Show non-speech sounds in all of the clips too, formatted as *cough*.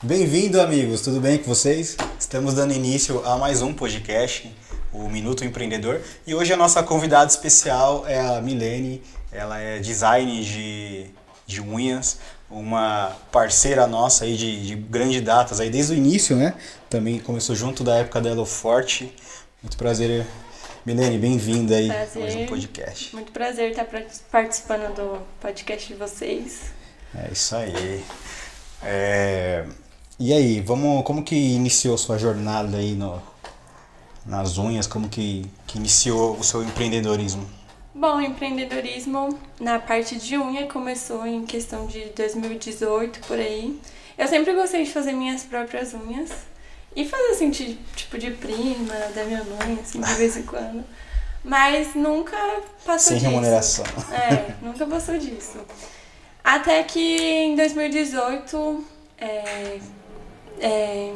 Bem-vindo, amigos. Tudo bem com vocês? Estamos dando início a mais um podcast, o Minuto Empreendedor. E hoje a nossa convidada especial é a Milene. Ela é design de, de unhas, uma parceira nossa aí de, de grande datas aí desde o início, né? Também começou junto da época da Elo Forte. Muito prazer, Milene, bem-vinda aí prazer. a mais um podcast. Muito prazer estar participando do podcast de vocês. É isso aí. É... E aí, vamos, como que iniciou sua jornada aí no, nas unhas? Como que, que iniciou o seu empreendedorismo? Bom, o empreendedorismo na parte de unha começou em questão de 2018 por aí. Eu sempre gostei de fazer minhas próprias unhas e fazer assim, tipo de prima, da minha mãe, assim, de vez em *laughs* quando. Mas nunca passou Sem disso. remuneração. É, nunca passou disso. Até que em 2018 é, é,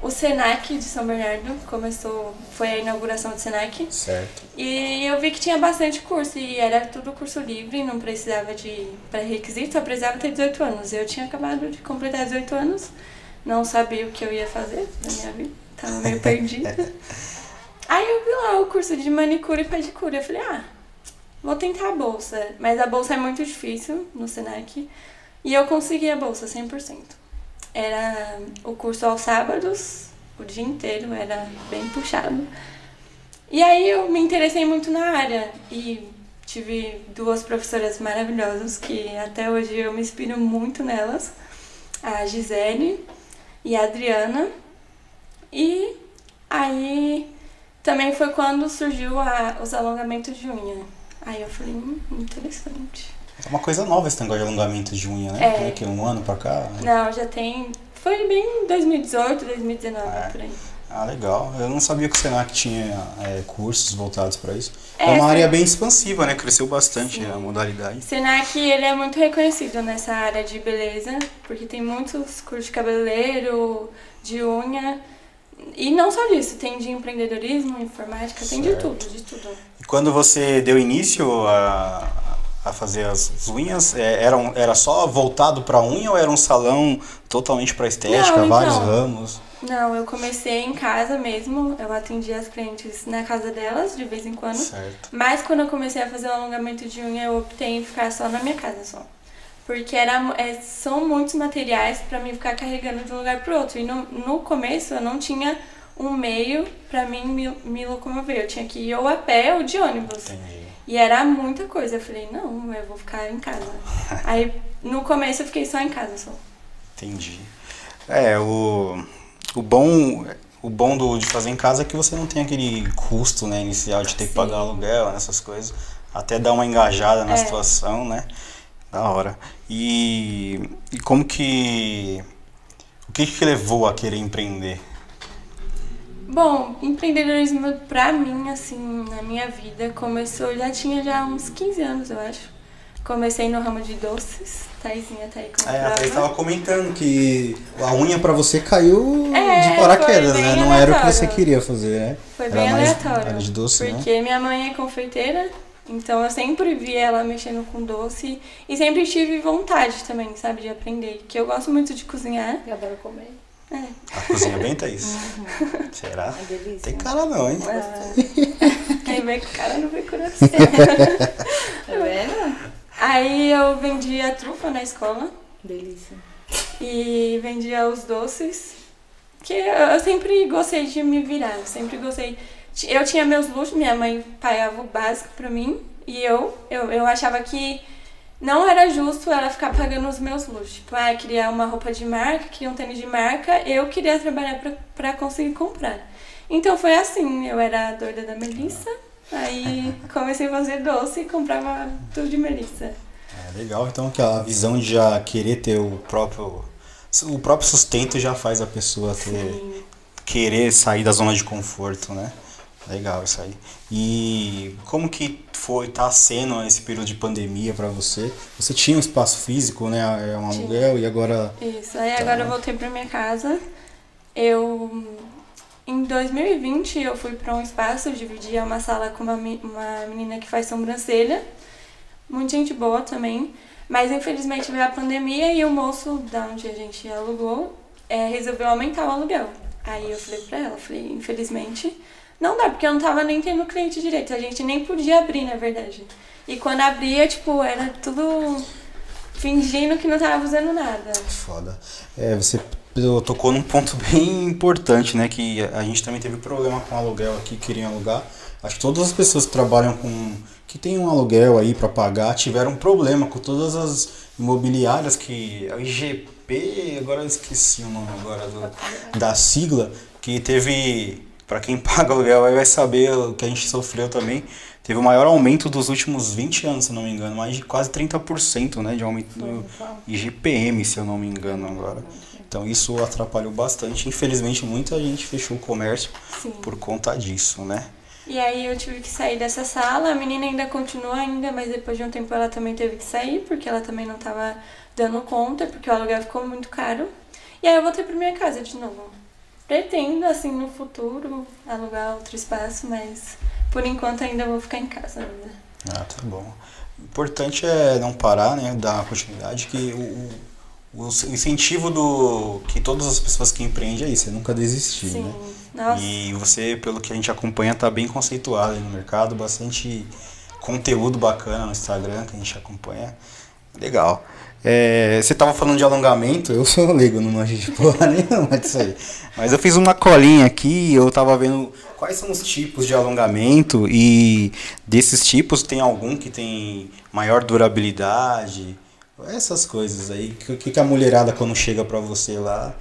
o Senac de São Bernardo começou, foi a inauguração do Senac. Certo. E eu vi que tinha bastante curso e era tudo curso livre, não precisava de pré-requisito, só precisava ter 18 anos. Eu tinha acabado de completar 18 anos, não sabia o que eu ia fazer na minha vida, tava meio perdida. *laughs* Aí eu vi lá o curso de manicure e pedicure, eu falei, ah, vou tentar a bolsa. Mas a bolsa é muito difícil no Senac e eu consegui a bolsa 100% era o curso aos sábados, o dia inteiro, era bem puxado. E aí eu me interessei muito na área e tive duas professoras maravilhosas que até hoje eu me inspiro muito nelas, a Gisele e a Adriana. E aí também foi quando surgiu a, os alongamentos de unha. Aí eu falei, hum, interessante. É uma coisa nova esse negócio de alongamento de unha, né? É. Aqui um ano pra cá. né? Não, já tem. Foi bem 2018, 2019, É. por aí. Ah, legal. Eu não sabia que o Senac tinha é, cursos voltados para isso. É, É, uma área bem expansiva, né? Cresceu bastante Sim. a modalidade. Senac, ele é muito reconhecido nessa área de beleza, porque tem muitos cursos de cabeleireiro, de unha. E não só disso, tem de empreendedorismo, informática, tem de Certo. tudo, de tudo. E quando você deu início a, a fazer as unhas, é, era, era só voltado para unha ou era um salão totalmente para estética, Não, vários então. ramos? Não, eu comecei em casa mesmo, eu atendia as clientes na casa delas, de vez em quando. Certo. Mas quando eu comecei a fazer o alongamento de unha, eu optei em ficar só na minha casa só. Porque era, é, são muitos materiais pra mim ficar carregando de um lugar pro outro. E no, no começo eu não tinha um meio pra mim me, me locomover. Eu tinha que ir ou a pé ou de ônibus. Entendi. E era muita coisa. Eu falei, não, eu vou ficar em casa. *laughs* Aí no começo eu fiquei só em casa só. Entendi. É, o, o bom, o bom do, de fazer em casa é que você não tem aquele custo né, inicial de ter que Sim. pagar aluguel, essas coisas. Até dar uma engajada na É. situação, né? Da hora. E, e como que. O que que levou a querer empreender? Bom, empreendedorismo pra mim, assim, na minha vida, começou, já tinha já uns 15 anos, eu acho. Comecei no ramo de doces, Taizinha tá aí com É, a. Thaís estava comentando que a unha pra você caiu É, de paraquedas, né? Não era o que você queria fazer, né? Foi Era bem mais aleatório. de doce, né? porque minha mãe é confeiteira, então eu sempre vi ela mexendo com doce e sempre tive vontade também, sabe, de aprender. Que eu gosto muito de cozinhar. Eu adoro comer. É. A cozinha bem, Thaís? Será? É delícia. Tem cara não, hein? *laughs* Quem vem com cara não vem com coração. Tá vendo? Aí eu vendia trufa na escola. Delícia. e vendia os doces. Que eu sempre gostei de me virar, eu sempre gostei. Eu tinha meus luxos, minha mãe pagava o básico pra mim e eu, eu, eu achava que não era justo ela ficar pagando os meus luxos. Tipo, ah, queria uma roupa de marca, queria um tênis de marca, eu queria trabalhar pra, pra conseguir comprar. Então foi assim, eu era a doida da Melissa, aí *laughs* comecei a fazer doce e comprava tudo de Melissa. É legal, então, que a visão de já querer ter o próprio. O próprio sustento já faz a pessoa ter. Sim. querer sair da zona de conforto, né? Legal isso aí. E como que foi, tá sendo esse período de pandemia pra você? Você tinha um espaço físico, né? É um aluguel e agora. Isso, aí Tá. agora eu voltei pra minha casa. Eu. Em 2020 eu fui pra um espaço, eu dividia uma sala com uma, uma menina que faz sobrancelha. Muita gente boa também. Mas infelizmente veio a pandemia e o moço da onde a gente alugou é, resolveu aumentar o aluguel. Aí eu falei pra ela, falei, infelizmente não dá, porque eu não tava nem tendo cliente direito. A gente nem podia abrir, na verdade. E quando abria, tipo, era tudo fingindo que não tava usando nada. Foda. É, você tocou num ponto *laughs* bem importante, né? Que a gente também teve problema com aluguel aqui, queriam alugar. Acho que todas as pessoas que trabalham com. que tem um aluguel aí para pagar tiveram problema com todas as imobiliárias que. A IGP, agora eu esqueci o nome agora do, da sigla, que teve. Para quem *laughs* paga aluguel aí vai saber o que a gente sofreu também. Teve o maior aumento dos últimos 20 anos, se não me engano, mais de quase 30% né, de aumento do IGPM, se eu não me engano agora. Então isso atrapalhou bastante. Infelizmente muita gente fechou o comércio Sim. por conta disso, né? E aí eu tive que sair dessa sala, a menina ainda continua ainda, mas depois de um tempo ela também teve que sair, porque ela também não estava dando conta, porque o aluguel ficou muito caro. E aí eu voltei para minha casa de novo. Pretendo, assim, no futuro, alugar outro espaço, mas por enquanto ainda vou ficar em casa ainda. Ah, tá bom. O importante é não parar, né? Dar continuidade, que o, o, o incentivo do que todas as pessoas que empreendem é isso, é nunca desistir, Sim. né? Nossa. E você, pelo que a gente acompanha, tá bem conceituado no mercado, bastante conteúdo bacana no Instagram que a gente acompanha. Legal. É, você tava falando de alongamento, eu sou *laughs* leigo, não manjo de porra *laughs* nenhuma disso aí. Mas eu fiz uma colinha aqui, eu tava vendo quais são os tipos de alongamento e desses tipos tem algum que tem maior durabilidade, essas coisas aí. O que, que a mulherada quando chega pra você lá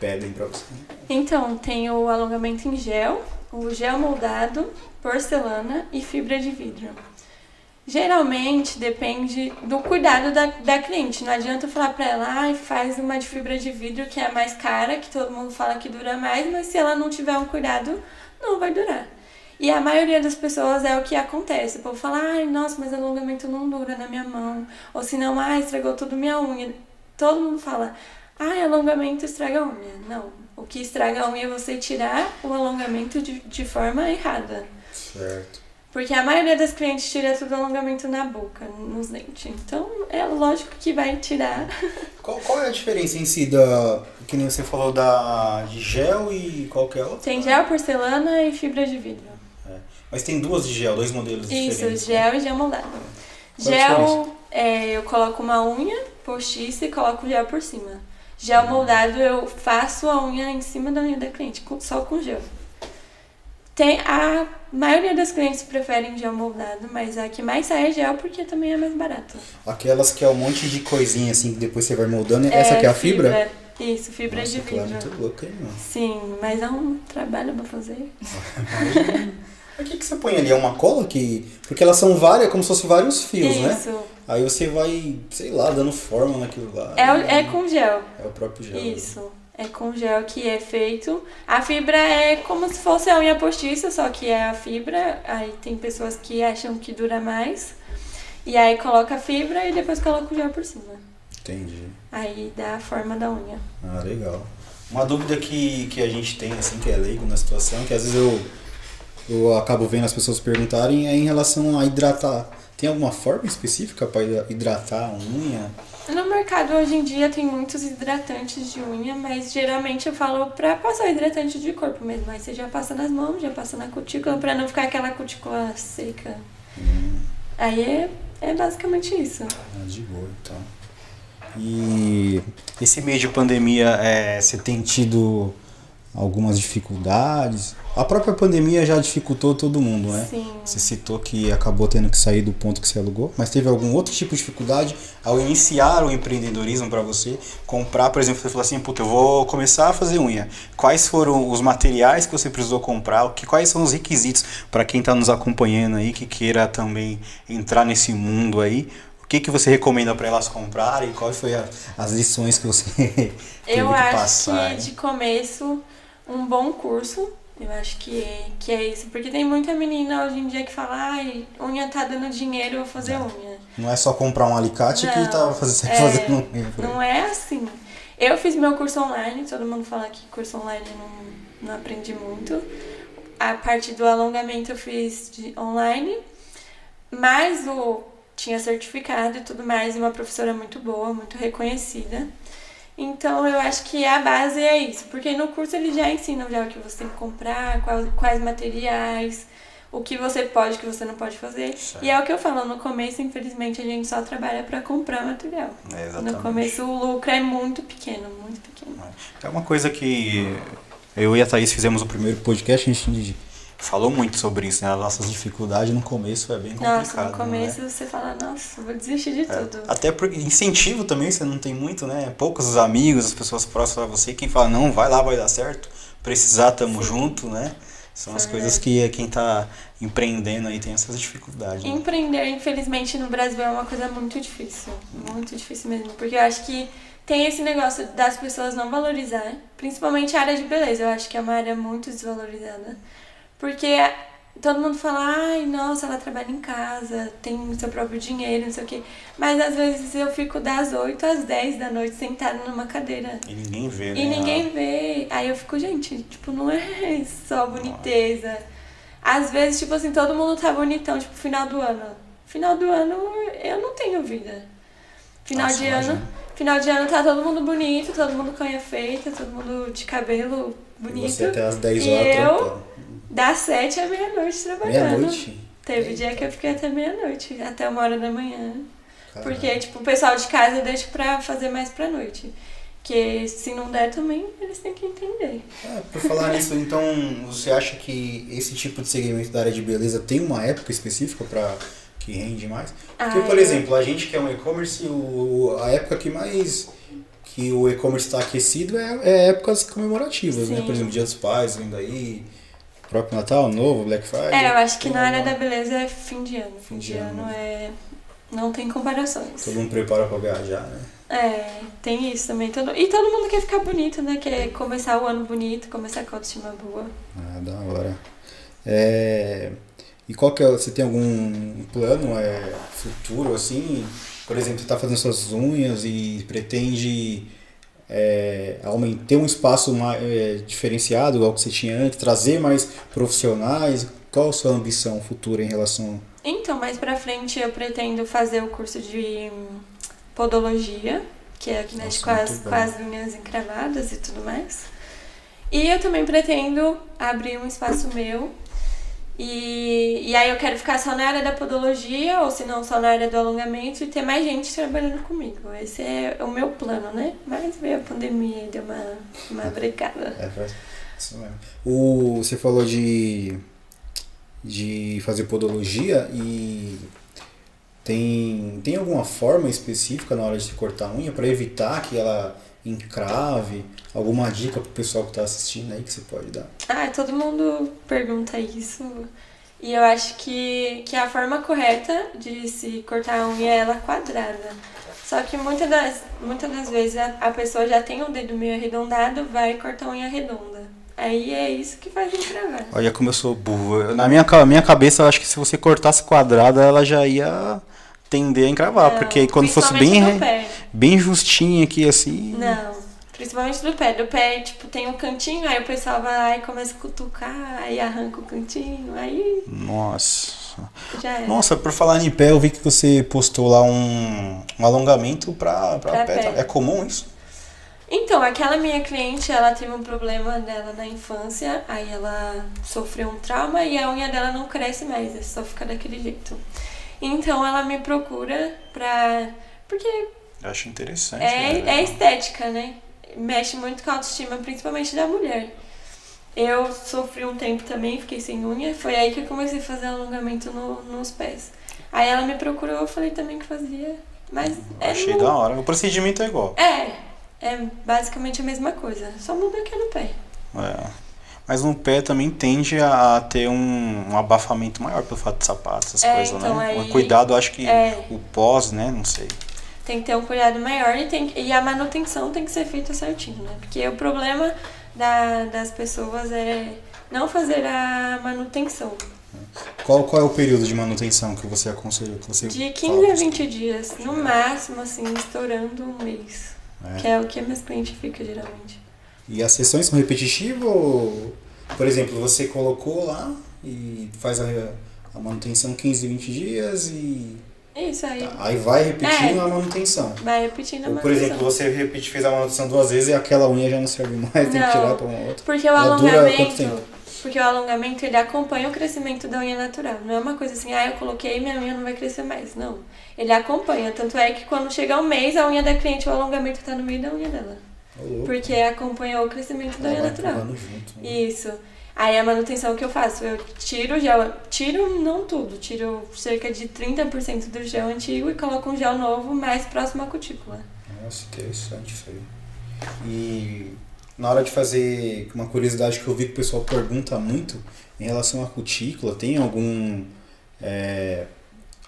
pedem pra você? Então, tem o alongamento em gel, o gel moldado, porcelana e fibra de vidro. Geralmente depende do cuidado da, da cliente. Não adianta eu falar pra ela, ai, faz uma de fibra de vidro que é mais cara, que todo mundo fala que dura mais, mas se ela não tiver um cuidado, não vai durar. E a maioria das pessoas é o que acontece. O povo fala, ai, nossa, mas alongamento não dura na minha mão. Ou se não, ai, estragou tudo minha unha. Todo mundo fala, ai, alongamento estraga a unha. Não. O que estraga a unha é você tirar o alongamento de, de forma errada. Certo. Porque a maioria das clientes tira tudo alongamento na boca, nos dentes. Então, é lógico que vai tirar. *laughs* Qual, qual é a diferença em si da. Que nem você falou da de gel e qual que é outra? Tem gel, porcelana e fibra de vidro. É. Mas tem duas de gel, dois modelos Isso, diferentes. gel e gel moldado. Qual Gel, é, eu coloco uma unha postiça e coloco gel por cima. Gel moldado, eu faço a unha em cima da unha da cliente, só com gel. Tem, a maioria das clientes preferem gel moldado, mas a que mais sai é gel porque também é mais barato. Aquelas que é um monte de coisinha assim que depois você vai moldando. Essa aqui é a fibra? Isso, fibra Nossa, de é vidro. muito louca, hein, mano? Sim, mas é um trabalho pra fazer. *laughs* O que, que você põe ali? É uma cola que. Porque elas são várias, como se fossem vários fios, né? Isso. Aí você vai, sei lá, dando forma naquilo lá. É, é com gel. É o próprio gel. Isso. É com gel que é feito. A fibra é como se fosse a unha postiça, só que é a fibra. Aí tem pessoas que acham que dura mais. E aí coloca a fibra e depois coloca o gel por cima. Entendi. Aí dá a forma da unha. Ah, legal. Uma dúvida que, que a gente tem, assim, que é leigo na situação, que às vezes eu, eu acabo vendo as pessoas perguntarem, é em relação a hidratar. Tem alguma forma específica para hidratar a unha? No mercado hoje em dia tem muitos hidratantes de unha, mas geralmente eu falo pra passar hidratante de corpo mesmo. Aí você já passa nas mãos, já passa na cutícula, pra não ficar aquela cutícula seca. Aí é, é basicamente isso. Ah, de boa, então. E esse meio de pandemia, é, você tem tido algumas dificuldades? A própria pandemia já dificultou todo mundo, né? Sim. Você citou que acabou tendo que sair do ponto que você alugou, mas teve algum outro tipo de dificuldade ao iniciar o empreendedorismo para você? Comprar, por exemplo, você falou assim, puta, eu vou começar a fazer unha. Quais foram os materiais que você precisou comprar? Que, quais são os requisitos para quem está nos acompanhando aí, que queira também entrar nesse mundo aí? O que, que você recomenda para elas comprarem? Quais foram as lições que você *laughs* teve Eu que acho passar? que hein? de começo, um bom curso. Eu acho que é, que é isso. Porque tem muita menina hoje em dia que fala, ai, unha tá dando dinheiro, eu vou fazer unha. Não é só comprar um alicate que Não, *laughs* tá fazendo, é, fazendo unha. Não é assim. Eu fiz meu curso online, todo mundo fala que curso online não, não aprendi muito. A parte do alongamento eu fiz de online, mas o, tinha certificado e tudo mais, e uma professora muito boa, muito reconhecida. Então eu acho que a base é isso, porque no curso eles já ensinam já o que você tem que comprar, quais, quais materiais, o que você pode, o que você não pode fazer. Certo. E é o que eu falo, no começo, infelizmente, a gente só trabalha para comprar material. É, exatamente. No começo o lucro é muito pequeno, muito pequeno. É uma coisa que eu e a Thaís fizemos o primeiro podcast, a gente falou muito sobre isso, né? As nossas dificuldades no começo é bem complicado. Nossa, no né? começo você fala, nossa, vou desistir de É, tudo. Até porque incentivo também, você não tem muito, né? Poucos os amigos, as pessoas próximas a você, quem fala, não, vai lá, vai dar certo. Precisar, tamo junto, né? São as coisas que quem tá empreendendo aí tem essas dificuldades. né? Empreender, infelizmente, no Brasil é uma coisa muito difícil. Muito difícil mesmo. Porque eu acho que tem esse negócio das pessoas não valorizar, principalmente a área de beleza. Eu acho que é uma área muito desvalorizada. Porque todo mundo fala, ai, nossa, ela trabalha em casa, tem seu próprio dinheiro, não sei o quê. Mas às vezes eu fico das 8 às 10 da noite sentada numa cadeira. E ninguém vê, né? E ninguém vê. Aí eu fico, gente, tipo, não é só boniteza. Às vezes, tipo assim, todo mundo tá bonitão, tipo, final do ano. Final do ano eu não tenho vida. Final Nossa, de imagina. ano. Final de ano tá todo mundo bonito, todo mundo com unha feita, todo mundo de cabelo bonito. Você até às 10 E horas eu? Das sete à meia-noite trabalhando. Meia-noite? Teve Eita. dia que eu fiquei até meia-noite, até uma hora da manhã. Caralho. Porque, tipo, o pessoal de casa deixa pra fazer mais pra noite. Porque se não der também, eles têm que entender. É, por falar nisso, então, você acha que esse tipo de segmento da área de beleza tem uma época específica para que rende mais? Porque, Ah, por exemplo, a gente que é um e-commerce, a época que mais que o e-commerce está aquecido é, é épocas comemorativas, né? Sim. Por exemplo, Dia dos Pais vindo aí, próprio Natal, Novo, Black Friday. É, eu acho que na área da beleza é fim de ano. Fim, de, ano, é. Não tem comparações. Todo mundo prepara para viajar, né? É, tem isso também. Todo... E todo mundo quer ficar bonito, né? Quer começar o ano bonito, começar com a autoestima boa. Ah, da hora. É, e qual que é, você tem algum plano é, futuro, assim? Por exemplo, você está fazendo suas unhas e pretende é, ter um espaço mais, é, diferenciado, igual que você tinha antes, trazer mais profissionais? Qual a sua ambição futura em relação... Então, mais pra frente eu pretendo fazer o curso de podologia, que é aqui né, Nossa, com, as, com as linhas encravadas e tudo mais. E eu também pretendo abrir um espaço meu. E, e aí eu quero ficar só na área da podologia, ou se não só na área do alongamento, e ter mais gente trabalhando comigo. Esse é o meu plano, né? Mas veio a pandemia e deu uma, uma brecada. É, isso mesmo. O, você falou de, de fazer podologia e tem, tem alguma forma específica na hora de cortar a unha para evitar que ela encrave? Alguma dica pro pessoal que tá assistindo aí que você pode dar? Ah, todo mundo pergunta isso. E eu acho que, que a forma correta de se cortar a unha é ela quadrada. Só que muitas das, muitas das vezes a, a pessoa já tem o dedo meio arredondado, vai cortar a unha redonda. Aí é isso que faz encravar. Olha como eu sou burro. Na minha, minha cabeça, eu acho que se você cortasse quadrada, ela já ia tender a encravar. Não, porque aí quando fosse bem, bem justinha aqui assim. Não, principalmente do pé. Do pé, tipo, tem um cantinho, aí o pessoal vai lá e começa a cutucar, aí arranca o cantinho, aí Nossa. já é. Nossa, por falar em pé, eu vi que você postou lá um, um alongamento pra, pra, Pra pé. pé. É comum isso? Então, aquela minha cliente, ela teve um problema dela na infância, aí ela sofreu um trauma e a unha dela não cresce mais, é só fica daquele jeito. Então ela me procura pra. Porque Eu acho interessante. é, né? é estética, né? Mexe muito com a autoestima, principalmente da mulher. Eu sofri um tempo também, fiquei sem unha, foi aí que eu comecei a fazer alongamento no- nos pés. Aí ela me procurou, eu falei também que fazia. Mas é Achei no- da hora. O procedimento é igual. É, é basicamente a mesma coisa, só muda aqui no pé. É. Mas no pé também tende a ter um, um abafamento maior pelo fato de sapato, essas É, coisas, então né? aí- Um cuidado, acho que É. o pós, né? Não sei. Tem que ter um cuidado maior e, tem, e a manutenção tem que ser feita certinho, né? Porque o problema da, das pessoas é não fazer a manutenção. Qual, qual é o período de manutenção que você aconselha? Que você De fala 15 a pros- 20 dias, no máximo, assim, estourando um mês. É. Que é o que meus clientes ficam geralmente. E as sessões são repetitivas ou, por exemplo, você colocou lá e faz a, a manutenção 15, 20 dias e Isso aí. Aí vai repetindo É. a manutenção. Vai repetindo a Ou, por manutenção. exemplo, você repete, fez a manutenção duas vezes e aquela unha já não serve mais, tem que Não. tirar pra uma outra. Porque o Ela alongamento. Porque o alongamento ele acompanha o crescimento da unha natural. Não é uma coisa assim, ah, eu coloquei e minha unha não vai crescer mais. Não. Ele acompanha. Tanto é que quando chega um mês, a unha da cliente, o alongamento tá no meio da unha dela. Porque acompanhou o crescimento da Ela unha natural. junto. né? Isso. Aí a manutenção que eu faço, eu tiro o gel, tiro não tudo, tiro cerca de 30% do gel antigo e coloco um gel novo mais próximo à cutícula. Nossa, interessante isso aí. E na hora de fazer uma curiosidade que eu vi que o pessoal pergunta muito em relação à cutícula, tem algum. é,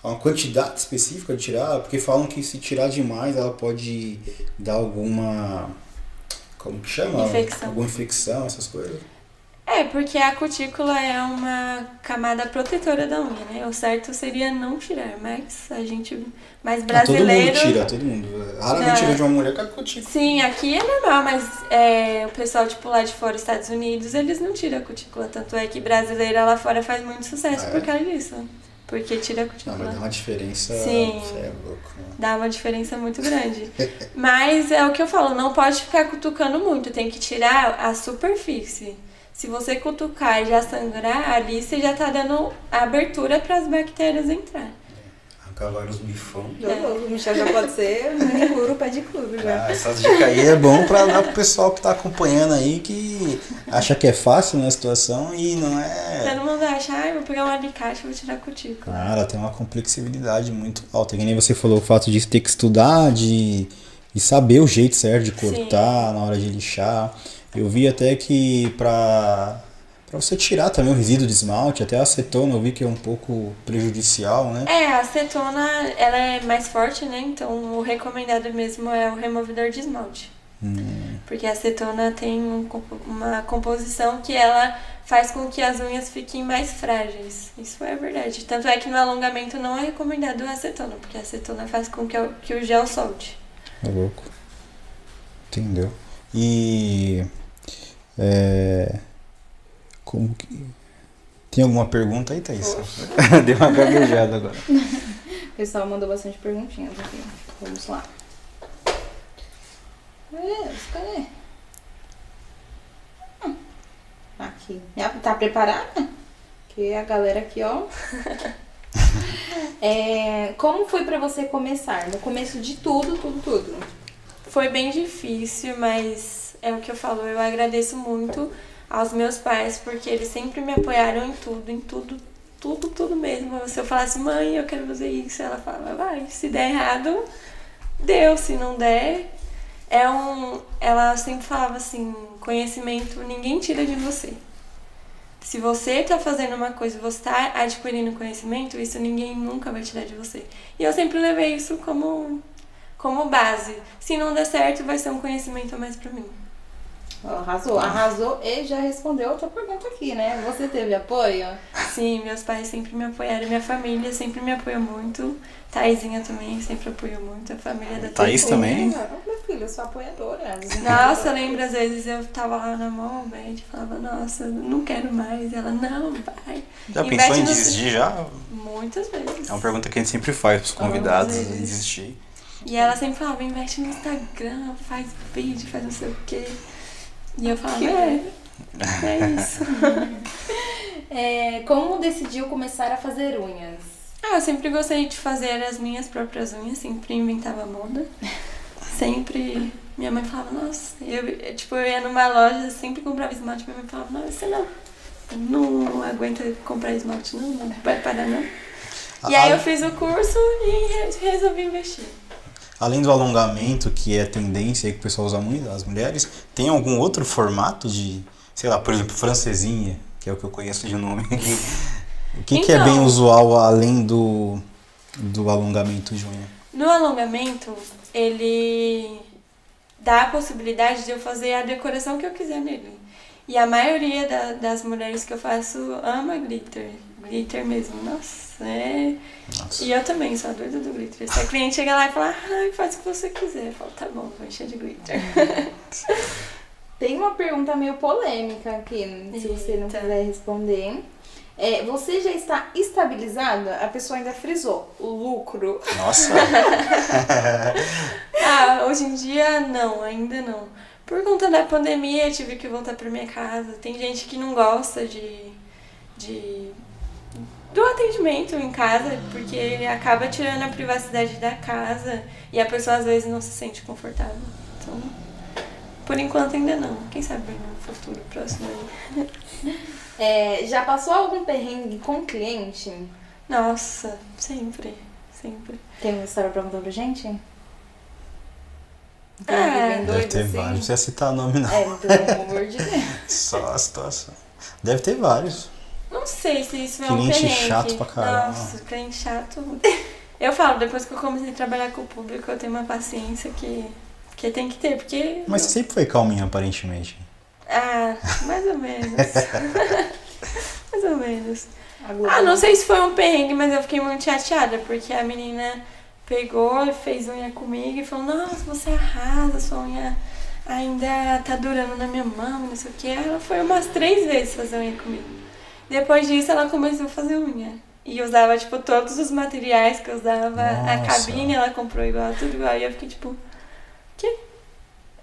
uma quantidade específica de tirar? Porque falam que se tirar demais ela pode dar alguma. Como que chama? Infecção. Alguma infecção, essas coisas. É, porque a cutícula é uma camada protetora da unha, né? O certo seria não tirar, mas a gente. Mas Ah, brasileiro. todo mundo tira, todo mundo. Raramente Não. vejo uma mulher com a cutícula. Sim, aqui é normal, mas é, o pessoal, tipo, lá de fora, Estados Unidos, eles não tiram a cutícula. Tanto é que brasileira lá fora faz muito sucesso Ah, é? por causa disso. Porque tira a Não, cutícula. mas dá uma diferença. Sim. Você é louco. né? Dá uma diferença muito grande. *laughs* Mas é o que eu falo, não pode ficar cutucando muito, tem que tirar a superfície. Se você cutucar e já sangrar, ali você já tá dando abertura para as bactérias entrar. Arrancar vários bifão. O Michel já pode ser *laughs* manicure, pé de clube já. Ah, essas dicas aí é bom pra dar pro pessoal que tá acompanhando aí que acha que é fácil na situação e não é. Todo mundo acha, ah, vou pegar um alicate e vou tirar a cutícula. Cara, tem uma complexibilidade muito alta. Que nem você falou, o fato de ter que estudar, de, de saber o jeito certo de cortar na hora de lixar. Eu vi até que pra, pra você tirar também o resíduo de esmalte, até a acetona eu vi que é um pouco prejudicial, né? É, a acetona, ela é mais forte, né? Então o recomendado mesmo é o removedor de esmalte. Hum, Porque a acetona tem um uma composição que ela faz com que as unhas fiquem mais frágeis. Isso é verdade. Tanto é que no alongamento não é recomendado a acetona, porque a acetona faz com que o, que o gel solte. é louco. Entendeu? E. É, como que. Tem alguma pergunta aí, Thaís? *laughs* Deu uma gaguejada agora. O pessoal mandou bastante perguntinhas aqui. Vamos lá. É, cadê? Hum, Aqui. Tá preparada? Que a galera aqui, ó. *laughs* É, como foi pra você começar? No começo de tudo, tudo, tudo. Foi bem difícil, mas é o que eu falo, eu agradeço muito aos meus pais, porque eles sempre me apoiaram em tudo, em tudo, tudo, tudo mesmo. Se eu falasse, mãe, eu quero fazer isso, ela falava, vai, se der errado, deu, se não der. É um. Ela sempre falava assim, conhecimento ninguém tira de você. Se você tá fazendo uma coisa e você tá adquirindo conhecimento, isso ninguém nunca vai tirar de você. E eu sempre levei isso como como base. Se não der certo, vai ser um conhecimento a mais pra mim. Arrasou, arrasou e já respondeu outra pergunta aqui, né? Você teve apoio? Sim, meus pais sempre me apoiaram, minha família sempre me apoiou muito. Taizinha também sempre apoiou muito, a família da Thaís Thaís. também? Meu filho, eu sou apoiadora. Nossa, eu lembro às vezes eu tava lá na mão, bad, falava, nossa, não quero mais. Ela, não, vai. Já Investe pensou em no- desistir já? Muitas vezes. É uma pergunta que a gente sempre faz pros convidados, desistir. E ela sempre falava, investe no Instagram, faz vídeo, faz não sei o quê. E eu falava, é, é isso. *laughs* É, como decidiu começar a fazer unhas? Ah, eu sempre gostei de fazer as minhas próprias unhas, sempre inventava moda. Sempre. Minha mãe falava, nossa, eu, eu, tipo, eu ia numa loja, sempre comprava esmalte, minha mãe falava, não, você não. Não aguenta comprar esmalte, não, não vai parar não. E aí eu fiz o curso e re- resolvi investir. Além do alongamento, que é tendência aí que o pessoal usa muito, as mulheres, tem algum outro formato de, sei lá, por exemplo, francesinha, que é o que eu conheço de nome. *laughs* o que, que é Então. bem usual além do, do alongamento de unha? No alongamento, ele dá a possibilidade de eu fazer a decoração que eu quiser nele. E a maioria da- das mulheres que eu faço ama glitter. Glitter mesmo, nossa, é. Nossa. E eu também sou a doida do glitter. Se a cliente chega lá e fala, ai, faz o que você quiser. Eu falo, tá bom, vou encher de glitter. *laughs* Tem uma pergunta meio polêmica aqui, se você não Eita. quiser responder. É, você já está estabilizada? A pessoa ainda frisou. O lucro. Nossa, *laughs* Ah, hoje em dia não, ainda não. Por conta da pandemia, eu tive que voltar pra minha casa. Tem gente que não gosta de, de do atendimento em casa, porque acaba tirando a privacidade da casa e a pessoa às vezes não se sente confortável. Então, por enquanto ainda não. Quem sabe no futuro próximo aí. *laughs* É, já passou algum perrengue com cliente? Nossa, sempre, sempre. Tem uma história pra contar pra gente? É, bem deve ter assim? vários. Não precisa citar nome, não. É, pelo amor de Deus. *laughs* Só a situação. Deve ter vários. Não sei se isso é um Cliente perrengue. chato pra caramba. Nossa, cliente chato. *laughs* Eu falo, depois que eu comecei a trabalhar com o público, eu tenho uma paciência que, que tem que ter, porque. Mas você sempre foi calminha, aparentemente. Ah, mais ou menos. *laughs* mais ou menos. A Globo- Ah, não sei se foi um perrengue, mas eu fiquei muito chateada, porque a menina pegou e fez unha comigo e falou, nossa, você arrasa, sua unha ainda tá durando na minha mão, não sei o que. Ela foi umas três vezes fazer unha comigo. Depois disso, ela começou a fazer unha. E usava, tipo, todos os materiais que eu usava. A Nossa. cabine ela comprou igual, tudo igual. E eu fiquei, tipo, que?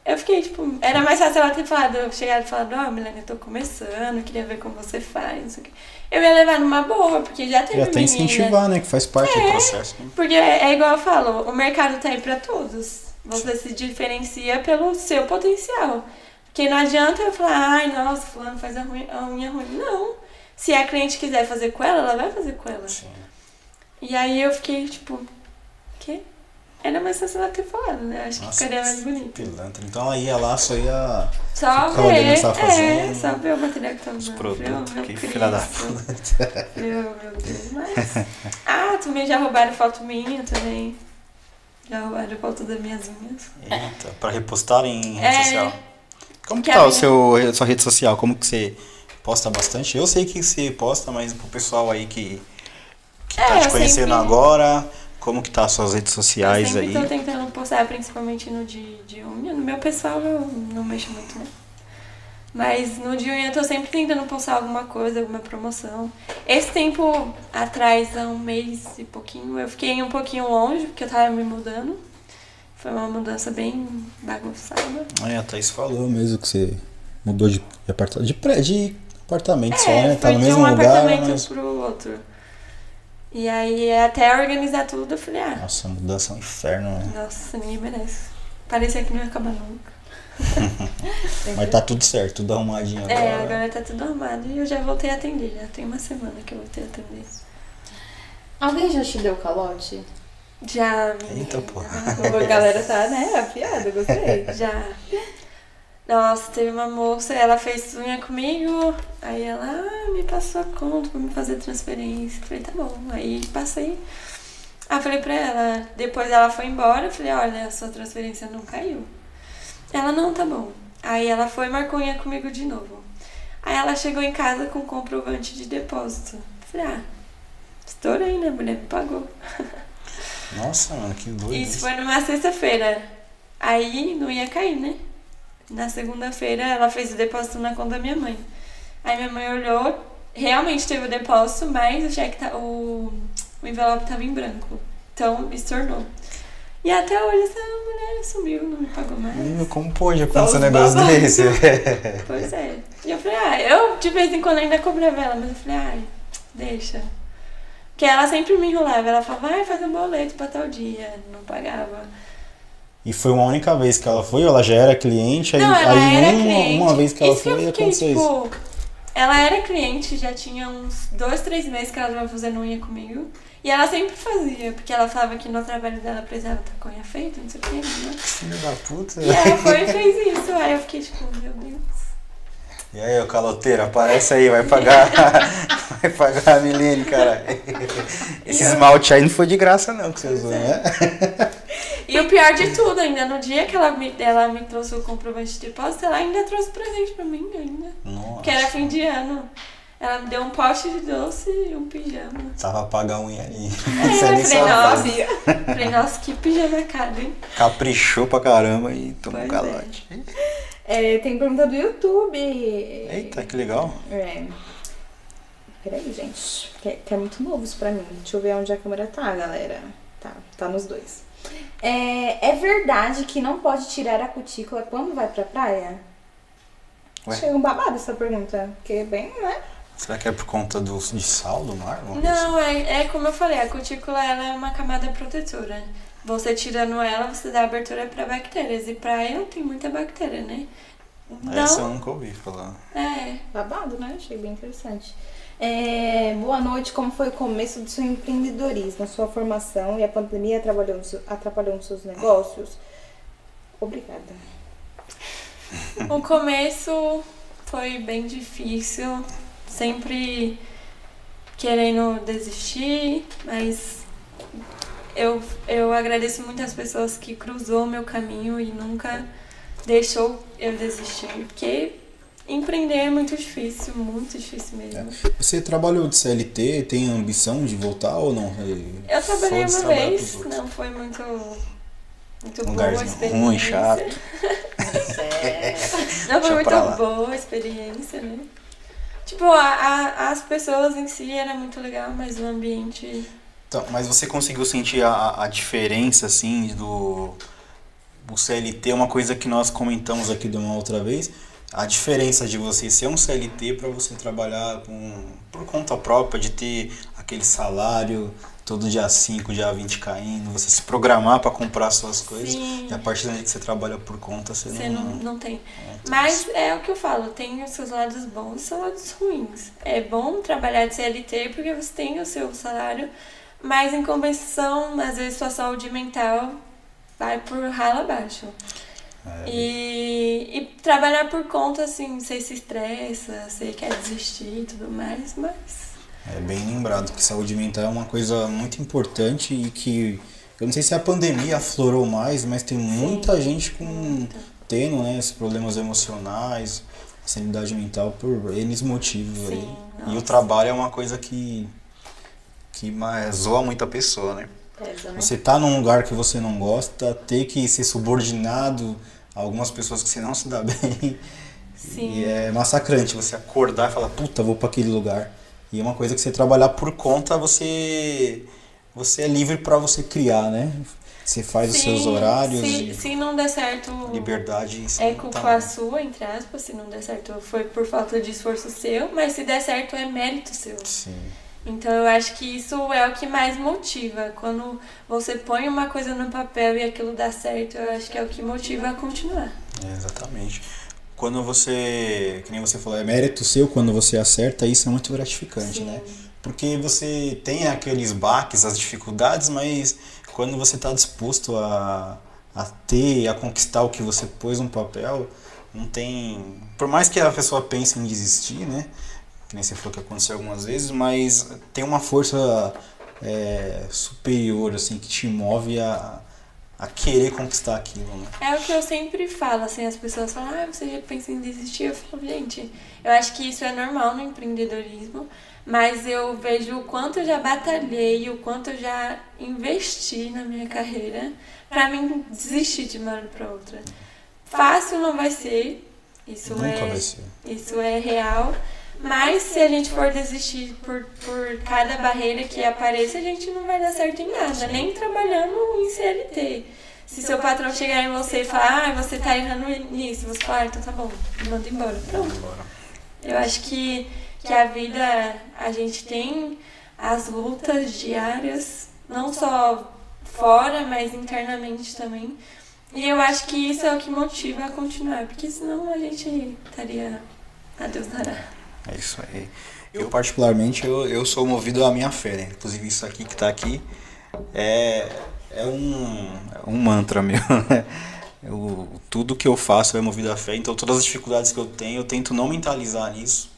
Eu fiquei, tipo, era mais fácil ela ter falado, chegado e falado, ó, Milena, eu tô começando, queria ver como você faz, não sei o que. Eu ia levar numa boa, porque já teve até menina. incentivar, né? Que faz parte É. do processo. né? Porque é, é igual eu falo, o mercado tá aí pra todos. Você se diferencia pelo seu potencial. Porque não adianta eu falar, ai, nossa, fulano faz a, ruim- a unha ruim. Não. Se a cliente quiser fazer com ela, ela vai fazer com ela. Sim. E aí eu fiquei, tipo, que? Era mais fácil ela ter falado, né? Acho que Nossa, ficaria mais bonito. Pilantra. Então ela ia lá, só ia. Só o ver, que é, fazendo, só ver o material que tava Os usando. produtos. Meu que filha da puta. Meu, meu Deus, mas... Ah, também já roubaram foto minha também. Já roubaram foto das minhas unhas. Eita, pra repostar em rede É. social. Como que Que tá a o seu, sua rede social? Como que você posta bastante? Eu sei que você posta, mas pro pessoal aí que, que tá É, te eu conhecendo sempre- agora, como que tá as suas redes Eu sociais sempre aí? tô tentando postar, principalmente no de, de unha. No meu pessoal eu não mexo muito, né? Mas no de unha eu tô sempre tentando postar alguma coisa, alguma promoção. Esse tempo atrás, há um mês e pouquinho, eu fiquei um pouquinho longe, porque eu tava me mudando. Foi uma mudança bem bagunçada. É, a Thaís falou mesmo que você mudou de, de, aparta- de, pré- de apartamento só, É, né? Tá no de mesmo um lugar, apartamento mas... pro outro. E aí, até organizar tudo, eu falei, ah, Nossa, mudança é um inferno, né? nossa, ninguém merece. Parecia que não ia acabar nunca. *laughs* Mas tá tudo certo, tudo arrumadinho agora. É, agora tá tudo arrumado e eu já voltei a atender. Já tem uma semana que eu voltei a atender. Alguém já te deu calote? Já. Eita, pô. A galera tá, né? *laughs* Afiada, gostei. *laughs* Já. Nossa, teve uma moça, ela fez unha comigo, aí ela ah, me passou a conta pra me fazer transferência. Falei, tá bom. Aí passei. Aí falei pra ela, depois ela foi embora, falei, olha, a sua transferência não caiu. Ela, não, tá bom. Aí ela foi e marcou unha comigo de novo. Aí ela chegou em casa com comprovante de depósito. Falei, ah, estourei, né? A mulher me pagou. Nossa, mano, que doido. Isso foi numa sexta-feira. Aí não ia cair, né? Na segunda-feira ela fez o depósito na conta da minha mãe. Aí minha mãe olhou, realmente teve o depósito, mas o cheque tá, o, o envelope tava em branco. Então estornou. E até hoje essa mulher sumiu, não me pagou mais. Hum, Como pode acontecer um negócio desse? *laughs* Pois é. E eu falei, ah, eu de vez em quando ainda cobrava ela, mas eu falei, ai, deixa. Porque ela sempre me enrolava, ela falava, vai, faz um boleto pra tal dia. Não pagava. E foi uma única vez que ela foi, ou ela já era cliente, aí, Não, ela aí era uma, cliente. uma vez que ela Isso foi, eu fiquei, aconteceu isso. tipo, Ela era cliente, já tinha uns dois, três meses que ela estava fazendo unha comigo. E ela sempre fazia, porque ela falava que no trabalho dela precisava estar com unha feita, não sei o que, né? Filho da puta. E ela foi e fez isso. Aí eu fiquei tipo, meu Deus. E aí, ô caloteiro, aparece aí, vai pagar. *laughs* vai pagar a Milene, cara. *laughs* Esse esmalte aí não foi de graça, não, que você usou, é. né? E o pior de tudo, ainda no dia que ela me, ela me trouxe o comprovante de depósito, ela ainda trouxe presente pra mim ainda. Nossa. Que era fim de ano. Ela me deu um pote de doce e um pijama. Tava pagar unha ali. *laughs* Aí eu nem falei, nossa. Falei, nossa, que pijama caro, hein? Caprichou pra caramba e tomou um Pois é. calote. É, tem pergunta do YouTube. Eita, que legal. É. Peraí, gente. Que, que é muito novo isso pra mim. Deixa eu ver onde a câmera tá, galera. Tá, tá nos dois. É, é verdade que não pode tirar a cutícula quando vai pra praia? Ué? Chega um babado essa pergunta. Porque, bem, né? Será que é por conta do, de sal do mar? Não, é, é como eu falei, a cutícula ela é uma camada protetora. Você tirando ela, você dá abertura para bactérias. E praia não tem muita bactéria, né? assim? Essa eu Não, nunca ouvi falar. é. Babado, né? Achei bem interessante. É, boa noite, como foi o começo do seu empreendedorismo, sua formação e a pandemia atrapalhou, atrapalhou seus negócios? Obrigada. *laughs* O começo foi bem difícil, sempre querendo desistir, mas eu, eu agradeço muitas pessoas que cruzou meu caminho e nunca deixou eu desistir, porque empreender é muito difícil, muito difícil mesmo. Você trabalhou de CLT, tem ambição de voltar ou não? Eu trabalhei uma vez, não foi muito, muito Um boa experiência. ruim, chato. Não foi muito boa a experiência, né? Tipo, a, a- as pessoas em si era muito legal, mas o ambiente. Então, mas você conseguiu sentir a, a diferença, assim, do... O CLT é uma coisa que nós comentamos aqui de uma outra vez. A diferença de você ser um CLT para você trabalhar com, por conta própria, de ter aquele salário todo dia 5, dia 20 caindo, você se programar para comprar suas coisas. Sim. E a partir momento que você trabalha por conta, você, Você não. não, não tem. Mas é o que eu falo, tem os seus lados bons e os seus lados ruins. É bom trabalhar de CLT porque você tem o seu salário, mas em compensação, às vezes sua saúde mental vai por ralo abaixo. É, E, e trabalhar por conta, assim, você se estressa, você quer desistir e tudo mais, mas. É bem lembrado que saúde mental é uma coisa muito importante e que eu não sei se a pandemia aflorou mais, mas tem muita gente com Muito. tendo né, esses problemas emocionais, sanidade mental por N motivos aí. Sim, E o nossa. trabalho é uma coisa que, que mais zoa muita pessoa, né? Pesa, né? Você tá num lugar que você não gosta, ter que ser subordinado a algumas pessoas que você não se dá *laughs* bem. Sim. E é massacrante você acordar e falar, puta, vou para aquele lugar. E é uma coisa que você trabalhar por conta, você você é livre para você criar, né? Você faz os seus Sim, horários Se, se não der certo, Liberdade. é culpa tá- sua, entre aspas. Se não der certo, foi por falta de esforço seu. Mas se der certo, é mérito seu. Sim. Então eu acho que isso é o que mais motiva. Quando você põe uma coisa no papel e aquilo dá certo, eu acho que é o que motiva a continuar. É, exatamente. Quando você, que nem você falou, É mérito seu quando você acerta, isso é muito gratificante, Sim. né? porque você tem aqueles baques, as dificuldades, mas quando você está disposto a, a ter, a conquistar o que você pôs no papel, não tem. Por mais que a pessoa pense em desistir, né? Que nem você falou que aconteceu algumas vezes, mas tem uma força é, superior, assim, que te move a, a querer conquistar aquilo, né? É o que eu sempre falo, assim, as pessoas falam, ah, você já pensa em desistir? Eu falo, gente, eu acho que isso é normal no empreendedorismo, mas eu vejo o quanto eu já batalhei, o quanto eu já investi na minha carreira pra mim desistir de uma hora pra outra. Fácil não vai ser, isso Nunca é, vai ser. isso é real. Mas se a gente for desistir por, por cada barreira que apareça, a gente não vai dar certo em nada, nem trabalhando em CLT. Se seu patrão chegar em você e falar, ah, você tá errando nisso, você fala, ah, então tá bom, manda embora. Pronto. Eu acho que, que a vida, a gente tem as lutas diárias, não só fora, mas internamente também. E eu acho que isso é o que motiva a continuar, porque senão a gente estaria a Deus dará. É isso aí. Eu, particularmente, eu, eu sou movido à minha fé, né? Inclusive, isso aqui que tá aqui é, é, um, é um mantra meu, *laughs* né? Eu, tudo que eu faço é movido à fé, então todas as dificuldades que eu tenho, eu tento não mentalizar nisso.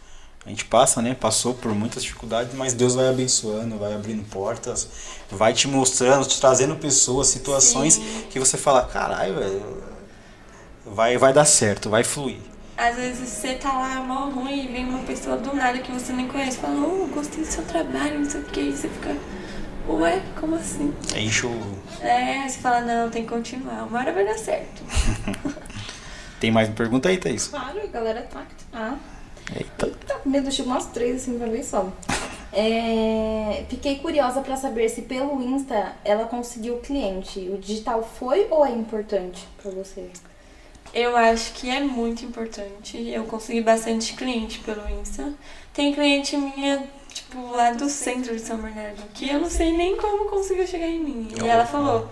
A gente passa, né? Passou por muitas dificuldades, mas Deus vai abençoando, vai abrindo portas, vai te mostrando, te trazendo pessoas, situações Sim. que você fala, caralho, velho, vai, vai dar certo, vai fluir. Às vezes você tá lá mó ruim e vem uma pessoa do nada que você nem conhece e fala, oh, gostei do seu trabalho, não sei o que, e você fica, ué, como assim? Enche o. É, aí você fala, não, tem que continuar, uma hora vai dar certo. *laughs* Tem mais uma pergunta aí, Thaís? Claro, a galera tá. tá. Eita. Tá com medo, tipo umas três assim pra ver só. É, fiquei curiosa pra saber se pelo Insta ela conseguiu cliente. O digital foi ou é importante pra você? Eu acho que é muito importante. Eu consegui bastante cliente pelo Insta. Tem cliente minha, tipo, lá do centro de São Bernardo, que eu não sei nem como conseguiu chegar em mim. E ela falou,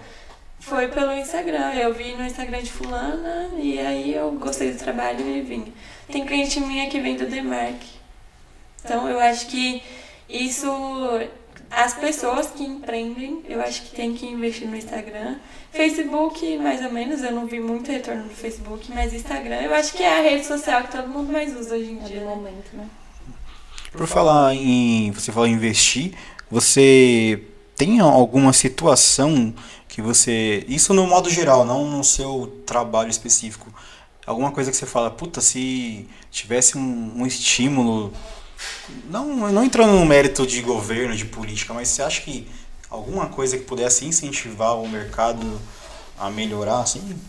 foi pelo Instagram. Eu vi no Instagram de fulana e aí eu gostei do trabalho e vim. Tem cliente minha que vem do Demark. Então eu acho que isso as pessoas que empreendem, eu acho que tem que investir no Instagram. Facebook, mais ou menos, eu não vi muito retorno no Facebook, mas Instagram, eu acho que é a rede social que todo mundo mais usa hoje em É dia. do né? momento, né? Por falar em. Você falou em investir, você tem alguma situação que você. Isso no modo geral, não no seu trabalho específico. Alguma coisa que você fala, puta, se tivesse um, um estímulo. Não, não entrando no mérito de governo, de política, mas você acha que alguma coisa que pudesse incentivar o mercado a melhorar, assim?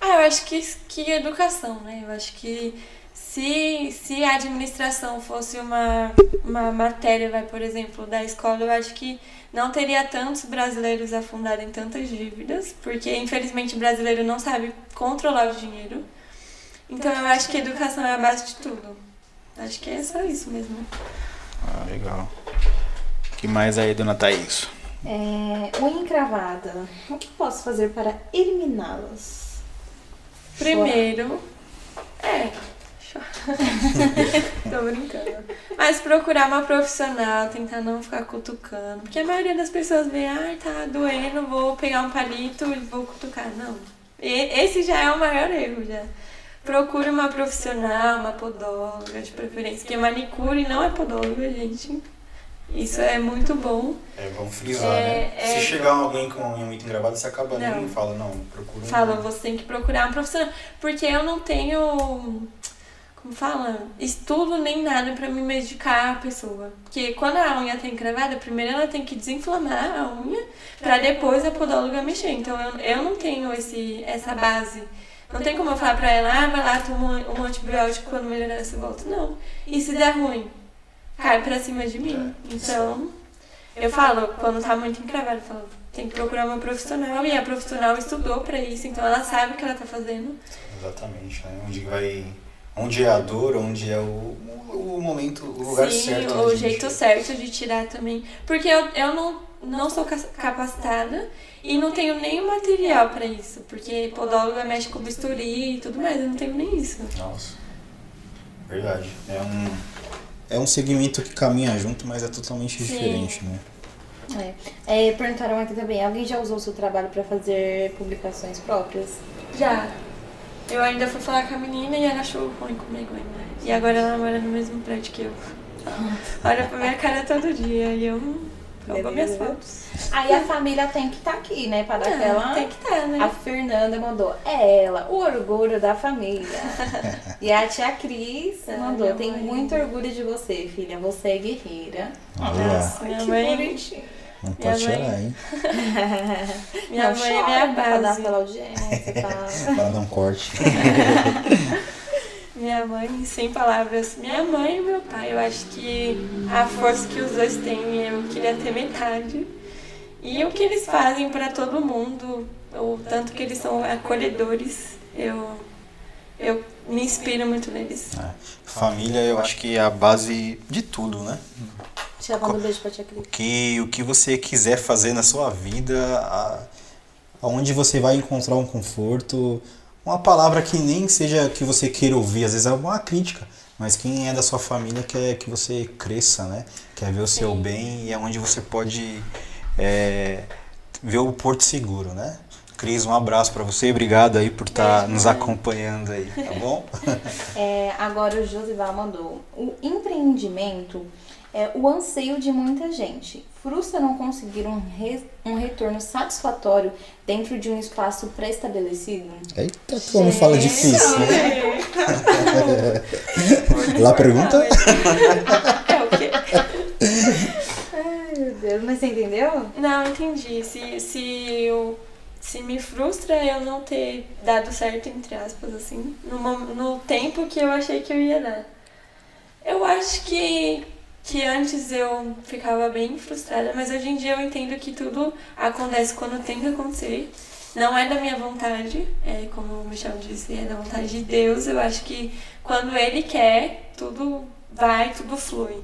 Ah, eu acho que, que educação, né? Eu acho que se, se a administração fosse uma, uma matéria, vai, por exemplo, da escola, eu acho que não teria tantos brasileiros afundados em tantas dívidas, porque infelizmente o brasileiro não sabe controlar o dinheiro. Então eu acho que educação é a base de tudo. Acho que é só isso mesmo. Ah, legal. O que mais aí, dona Thaís? É, unha encravada. O que posso fazer para eliminá-las? Primeiro, é. *laughs* Tô brincando. Mas procurar uma profissional, tentar não ficar cutucando. Porque a maioria das pessoas vê, ah, tá doendo, vou pegar um palito e vou cutucar. Não. E- esse já é o maior erro, já. Procure uma profissional, uma podóloga de preferência. Porque manicure não é podóloga, gente. Isso é muito bom. É, vamos frisar, É, né? é- Se chegar alguém com unha muito engravada, você acaba Não. nem fala, não, procura um... Fala, você tem que procurar um profissional. Porque eu não tenho, como fala, estudo nem nada pra me medicar a pessoa. Porque quando a unha tá encravada, primeiro ela tem que desinflamar a unha pra depois a podóloga mexer. Então eu, eu não tenho esse, essa base. Não tem como eu falar pra ela, ah, vai lá, toma um, antibiótico quando melhorar essa volta. Não. E se der ruim? Cai pra cima de mim. Então, eu falo, quando tá muito encravado, eu falo, tem que procurar uma profissional. E a profissional estudou pra isso, então ela sabe o que ela tá fazendo. Exatamente, né? Onde vai... Onde é a dor, onde é o, o, momento, o lugar Sim, certo. o jeito mexer. certo de tirar também. Porque eu, eu não, não sou ca- capacitada e não tenho nem o material pra isso. Porque podóloga mexe com bisturi e tudo mais, eu não tenho nem isso. Nossa. Verdade. É um... É um segmento que caminha junto, mas é totalmente Sim. diferente, né? É. É, perguntaram aqui também, alguém já usou o seu trabalho para fazer publicações próprias? Já. Eu ainda fui falar com a menina e ela achou ruim comigo ainda. E agora ela mora no mesmo prédio que eu. Olha pra minha cara todo dia e eu hum, roubou minhas fotos. Aí a família tem que estar aqui, né? Pra dar É, aquela... tem que estar, né? A Fernanda mandou, é ela, o orgulho da família. *laughs* e a tia Cris Ah, mandou, minha tem mãe. muito orgulho de você, filha. Você é guerreira. Olha, Nossa, minha que mãe, bonitinho. não pode minha mãe- chorar, hein? *laughs* minha Não, mãe é minha Pra dar base. pela audiência, tá? *laughs* Para dar um corte. Minha mãe, sem palavras. Minha mãe e meu pai, eu acho que a força que os dois têm, eu queria ter metade. E o que eles fazem pra todo mundo, o tanto que eles são acolhedores, eu, eu me inspiro muito neles. Família, eu acho que é a base de tudo, né? Tia, manda um beijo pra tia Cris. O que, o que você quiser fazer na sua vida, a- Onde você vai encontrar um conforto, uma palavra que nem seja que você queira ouvir, às vezes é uma crítica, mas quem é da sua família quer que você cresça, né? Quer ver o seu Sim. bem e é onde você pode é, ver o porto seguro, né? Cris, um abraço pra você, obrigado aí por estar Beijo, nos acompanhando aí, tá bom? *laughs* É, agora o Josival mandou. O empreendimento é o anseio de muita gente. Frustra não conseguir um, re- um retorno satisfatório dentro de um espaço pré-estabelecido? Eita, como fala difícil, né? Lá Lá pergunta? É o quê? Ai, meu Deus, mas você entendeu? Não, entendi. Se, se o, se me frustra eu não ter dado certo, entre aspas, assim, no tempo que eu achei que eu ia dar. Eu acho que, que antes eu ficava bem frustrada, mas hoje em dia eu entendo que tudo acontece quando tem que acontecer. Não é da minha vontade, é como o Michel disse, é da vontade de Deus. Eu acho que quando Ele quer, tudo vai, tudo flui.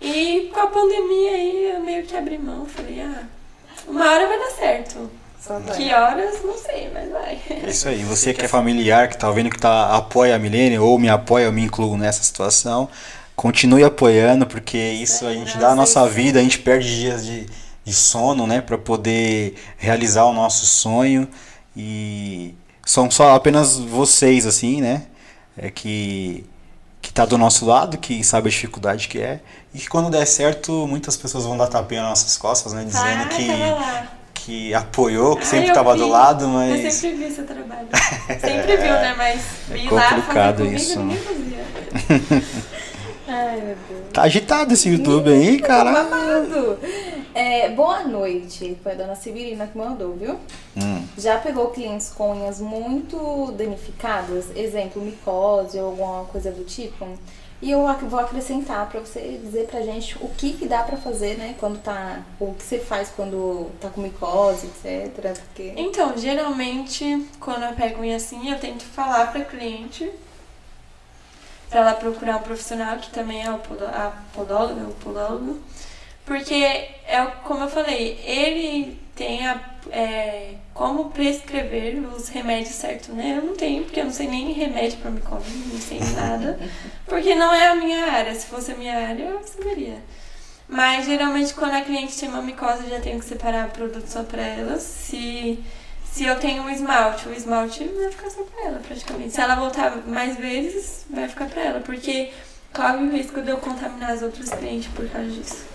E com a pandemia aí, eu meio que abri mão, falei, ah, uma hora vai dar certo. Que horas, não sei, mas vai. É isso aí. *laughs* Você que é familiar, que tá vendo que tá, apoia a Milene ou me apoia, eu me incluo nessa situação. Continue apoiando, porque isso a gente dá a nossa vida, a gente perde dias de, de sono, né, para poder realizar o nosso sonho. E são só apenas vocês, assim, né, é que que tá do nosso lado, que sabe a dificuldade que é, e que quando der certo, muitas pessoas vão dar tapinha nas nossas costas, né, dizendo ah, que lá. que apoiou, que Ah, sempre eu estava do lado, Eu mas sempre vi seu trabalho. Sempre *laughs* viu, né? Mas vi lá fazer complicado comigo isso. ninguém fazia. *laughs* Ai, meu Deus. tá agitado esse YouTube aí. Babado. É, boa noite. Foi a dona Severina que mandou, viu? Hum. Já pegou clientes com unhas muito danificadas? Exemplo, micose ou alguma coisa do tipo? E eu ac- vou acrescentar pra você dizer pra gente o que, que dá pra fazer, né? Quando tá. O que você faz quando tá com micose, etc. Porque. Então, geralmente, quando eu pego unha assim, eu tento falar pra cliente pra ela procurar um profissional que também é o podóloga, o podólogo. Porque, é como eu falei, ele tem a, é, como prescrever os remédios certos, né? Eu não tenho, porque eu não sei nem remédio pra micose, não sei nada. Porque não é a minha área. Se fosse a minha área, eu saberia. Mas geralmente quando a cliente tem uma micose, eu já tenho que separar produto só pra ela. Se, se eu tenho um esmalte, o esmalte vai ficar só pra ela praticamente. Se ela voltar mais vezes, vai ficar pra ela. Porque corre o risco de eu contaminar as outras clientes por causa disso.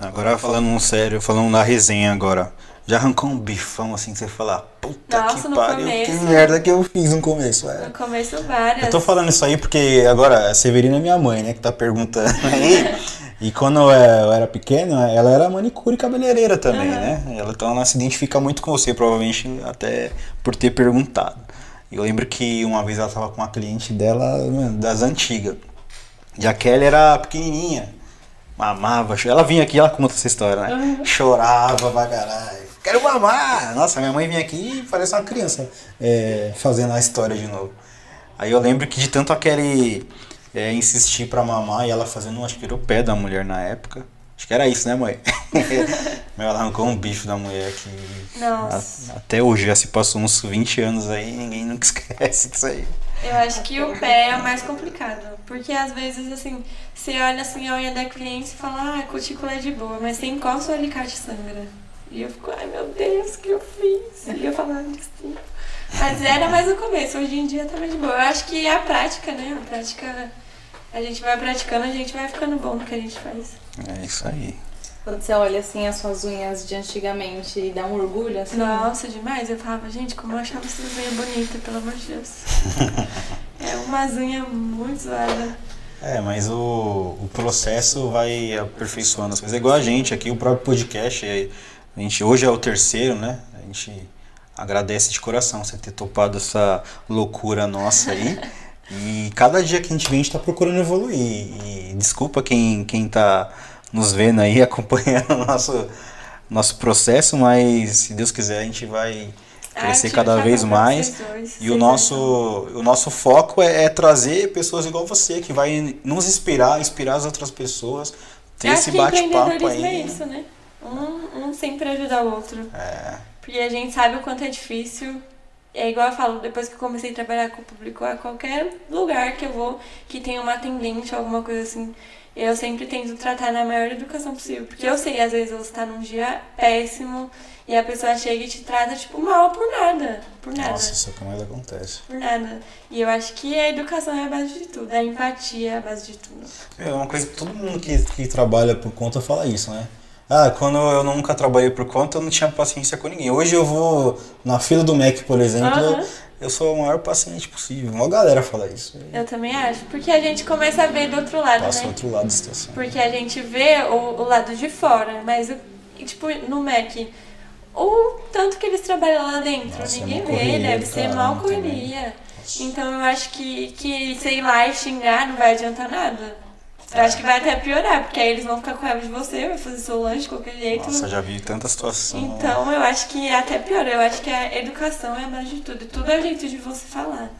Agora falando um sério, falando na resenha agora. Já arrancou um bifão assim que você fala, puta Nossa, que no pariu, começo. que merda que eu fiz no começo. É. No começo, várias. Eu tô falando isso aí porque agora a Severina é minha mãe, né, que tá perguntando aí. *laughs* *laughs* E quando eu eu era pequeno, ela era manicure e cabeleireira também, Aham. né? Ela, então ela se identifica muito com você, provavelmente até por ter perguntado. Eu lembro que uma vez ela tava com uma cliente dela, mano, das antigas. E a Kelly era pequenininha, mamava, ela vinha aqui, ela conta essa história, né? Chorava pra caralho. Quero mamar! Nossa, minha mãe vinha aqui e parecia uma criança é, fazendo a história de novo. Aí eu lembro que de tanto a Kelly é, insistir pra mamar e ela fazendo, acho que era o pé da mulher na época. Acho que era isso, né, mãe? *laughs* Meu, ela arrancou um bicho da mulher que. Nossa. a- até hoje, já se passou uns 20 anos aí, ninguém nunca *laughs* esquece disso aí. Eu acho que o pé é o mais complicado. Porque às vezes, assim, você olha assim a unha da cliente e fala, ah, a cutícula é de boa, mas você encosta o alicate sangra. E eu fico, ai meu Deus, o que eu fiz? E eu falo, "Ah, desculpa. Mas era mais no começo, hoje em dia tá mais de boa. Eu acho que é a prática, né? A prática, a gente vai praticando, a gente vai ficando bom no que a gente faz. É isso aí. Quando você olha assim as suas unhas de antigamente e dá um orgulho assim. Nossa, demais. Eu falava, gente, como eu achava essas unhas bonitas, pelo amor de Deus. *laughs* é umas unhas muito zoadas. É, mas o, o processo vai aperfeiçoando as coisas. É igual a gente aqui, o próprio podcast. é- A gente, hoje é o terceiro, né? A gente agradece de coração você ter topado essa loucura nossa aí. *laughs* E cada dia que a gente vem, a gente tá procurando evoluir. E desculpa quem, quem tá nos vendo aí, *laughs* acompanhando o nosso, nosso processo, mas se Deus quiser, a gente vai crescer Ah, eu cada vez mais. dois, E o nosso, o nosso foco é, é trazer pessoas igual você, que vai nos inspirar, inspirar as outras pessoas, ter Eu esse bate-papo empreendedorismo aí. é isso, né? Um, um sempre ajuda o outro. É, Porque a gente sabe o quanto é difícil. É igual eu falo, depois que eu comecei a trabalhar com o público, a qualquer lugar que eu vou, que tem uma atendente ou alguma coisa assim, eu sempre tento tratar na maior educação possível. Porque eu sei, às vezes, você tá num dia péssimo e a pessoa chega e te trata, tipo, mal por nada. Por nada. nossa, isso é que mais acontece. Por nada. E eu acho que a educação é a base de tudo. A empatia é a base de tudo. É uma coisa que todo mundo que, que trabalha por conta fala isso, né? Ah, quando eu nunca trabalhei por conta, eu não tinha paciência com ninguém. Hoje eu vou na fila do Mac, por exemplo, Aham. eu sou o maior paciente possível. Uma galera fala isso. Eu também acho. Porque a gente começa a ver do outro lado, Passa né? outro lado da situação. Porque a gente vê o, o lado de fora, mas, o, tipo, no Mac, ou tanto que eles trabalham lá dentro. Nossa, é Ninguém vê, correria deve do ser caramba mal correria. Então eu acho que, que sei lá e xingar não vai adiantar nada. Eu acho que vai até piorar, porque aí eles vão ficar com raiva de você, vai fazer seu lanche de qualquer jeito. Nossa, já vi tanta situação. Então eu acho que é até pior. Eu acho que a educação é a base de tudo. Tudo é o jeito de você falar.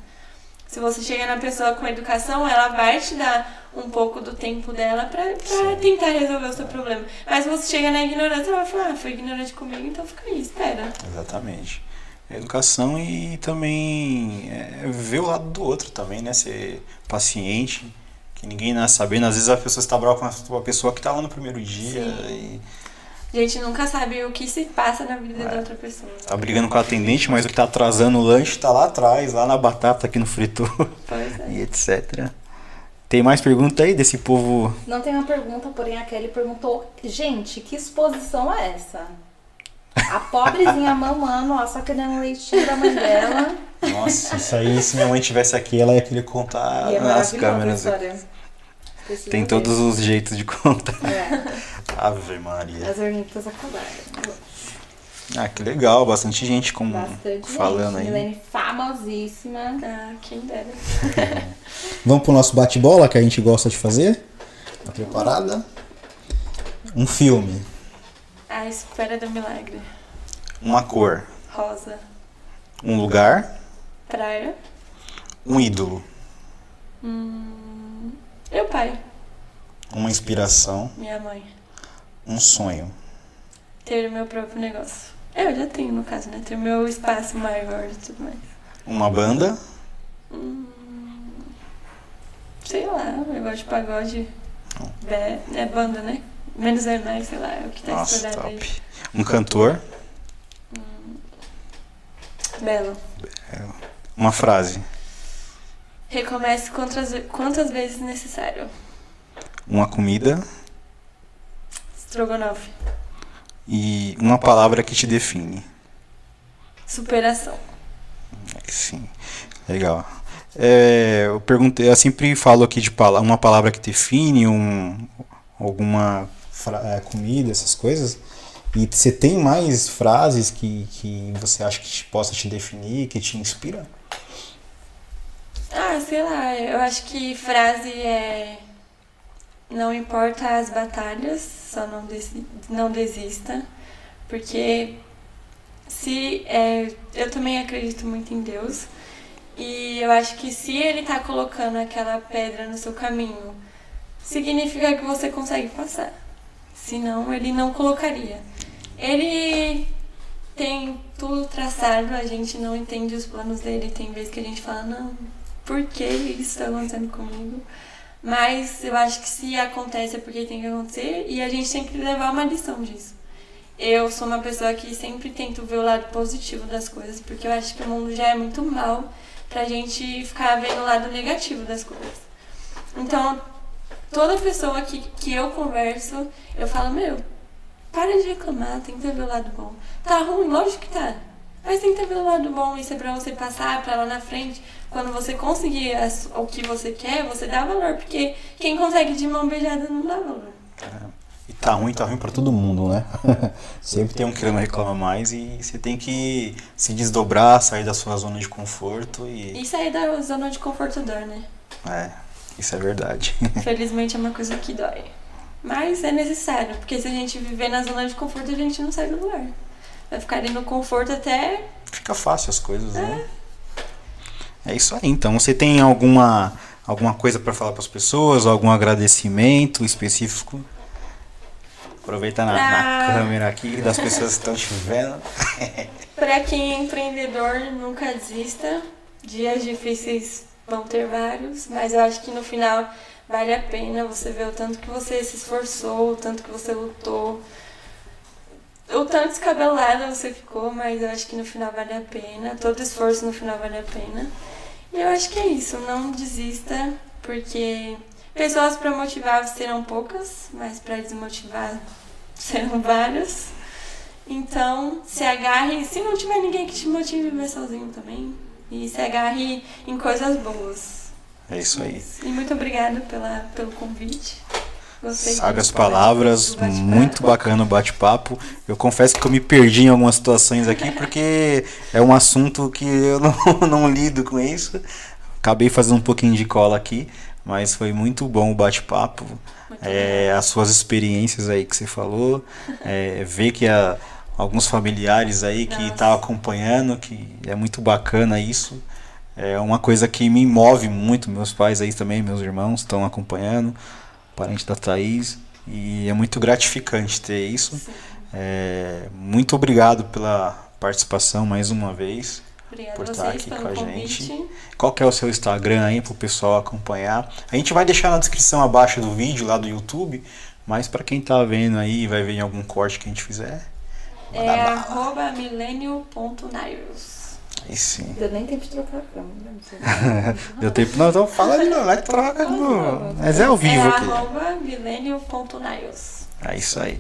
Se você chega na pessoa com educação, ela vai te dar um pouco do tempo dela pra, pra tentar resolver o seu problema. Mas se você chega na ignorância, ela vai falar, ah, foi ignorante comigo, então fica aí, espera. Exatamente. Educação e também é, ver o lado do outro também, né? Ser paciente, que ninguém nasce sabendo. Às vezes a pessoa está brava com uma pessoa que tá lá no primeiro dia e A gente nunca sabe o que se passa na vida É. da outra pessoa. tá brigando com a atendente, mas o que tá atrasando o lanche tá lá atrás, lá na batata, aqui no fritor Pois é. *laughs* e etc. Tem mais pergunta aí desse povo? Não tem uma pergunta, porém a Kelly perguntou: gente, que exposição é essa? A pobrezinha *laughs* mamando, ó, só querendo leitinho da mãe dela. Nossa, isso aí, se minha mãe tivesse aqui, ela ia querer contar e é nas a câmeras. história. Precisa Tem ver. todos os jeitos de *laughs* contar. É, Ave Maria. as ornitas acabaram. Ah, que legal, bastante gente com, Bastante falando gente. aí. Milene famosíssima. Ah, quem dera. *laughs* Vamos pro nosso bate-bola que a gente gosta de fazer? Tá preparada? Um filme. A espera do milagre. Uma cor, Rosa. um lugar, Praia. um ídolo, Hum, meu pai. uma inspiração, Minha mãe. um sonho. Ter o meu próprio negócio. Eu já tenho, no caso, né? Ter o meu espaço maior e tudo mais. Uma banda, Hum, sei lá, eu gosto de pagode. Bé, é banda, né? Menos é mais, sei lá, é o que tá nossa, estourado aí. top. Um cantor, Belo. uma frase, Recomece quantas, quantas vezes necessário. uma comida Strogonoff. e uma palavra que te define. Superação. Sim, legal. É, eu perguntei, eu sempre falo aqui de pala- uma palavra que define, um, alguma é, comida, essas coisas. E você tem mais frases que, que você acha que te- possa te definir, que te inspira? Ah, sei lá, eu acho que frase é. Não importa as batalhas, só não, desi- não desista. Porque se. É, eu também acredito muito em Deus. E eu acho que se ele tá colocando aquela pedra no seu caminho, significa que você consegue passar. Senão ele não colocaria. Ele tem tudo traçado, a gente não entende os planos dele. Tem vezes que a gente fala, não, por que isso está acontecendo comigo? Mas eu acho que se acontece é porque tem que acontecer e a gente tem que levar uma lição disso. Eu sou uma pessoa que sempre tento ver o lado positivo das coisas, porque eu acho que o mundo já é muito mal pra gente ficar vendo o lado negativo das coisas. Então, toda pessoa que, que eu converso, eu falo, meu, para de reclamar, tenta ver o lado bom. Tá ruim, lógico que tá. Mas tenta ver o lado bom, isso é pra você passar pra lá na frente. Quando você conseguir as- o que você quer, você dá valor, porque quem consegue de mão beijada não dá valor. E tá ruim, tá ruim pra todo mundo, né? *laughs* Sempre tem um querendo reclamar mais e você tem que se desdobrar, sair da sua zona de conforto e. E sair da zona de conforto dói, né? É, isso é verdade. *laughs* Infelizmente é uma coisa que dói. Mas é necessário, porque se a gente viver na zona de conforto, a gente não sai do lugar. Vai ficar ali no conforto até. Fica fácil as coisas, né? É isso aí. Então, você tem alguma alguma coisa pra falar pras pessoas, algum agradecimento específico? Aproveita na, na câmera aqui das pessoas que estão te vendo. *laughs* Pra quem é empreendedor, nunca desista. Dias difíceis vão ter vários, mas eu acho que no final vale a pena você ver o tanto que você se esforçou, o tanto que você lutou, o tanto descabelada você ficou, mas eu acho que no final vale a pena. Todo esforço no final vale a pena. E eu acho que é isso, não desista, porque pessoas para motivar serão poucas, mas para desmotivar *laughs* serão várias. Então, se agarre, se não tiver ninguém que te motive, vai sozinho também. E se agarre em coisas boas. É isso aí. E muito obrigada pela, pelo convite. Gostei Sagas muito. palavras, muito bacana o bate-papo. Eu confesso que eu me perdi em algumas situações aqui porque é um assunto que eu *laughs* não, não lido com isso. Acabei fazendo um pouquinho de cola aqui, mas foi muito bom o bate-papo. É, as suas experiências aí que você falou, é, ver que a- alguns familiares aí que estão acompanhando, que é muito bacana isso. É uma coisa que me move muito. Meus pais aí também, meus irmãos estão acompanhando, parente da Thaís, e é muito gratificante ter isso. É, muito obrigado pela participação mais uma vez. Obrigada por estar aqui com a convite. gente. Qual que é o seu Instagram aí pro pessoal acompanhar? A gente vai deixar na descrição abaixo do vídeo lá do YouTube, mas para quem tá vendo aí, vai ver em algum corte que a gente fizer. É arroba millennial.nails. Aí sim. Deu nem tempo de trocar a. Não sei. *laughs* Deu tempo, não, então fala de novo, vai troca no... Mas é ao vivo é aqui. É isso aí.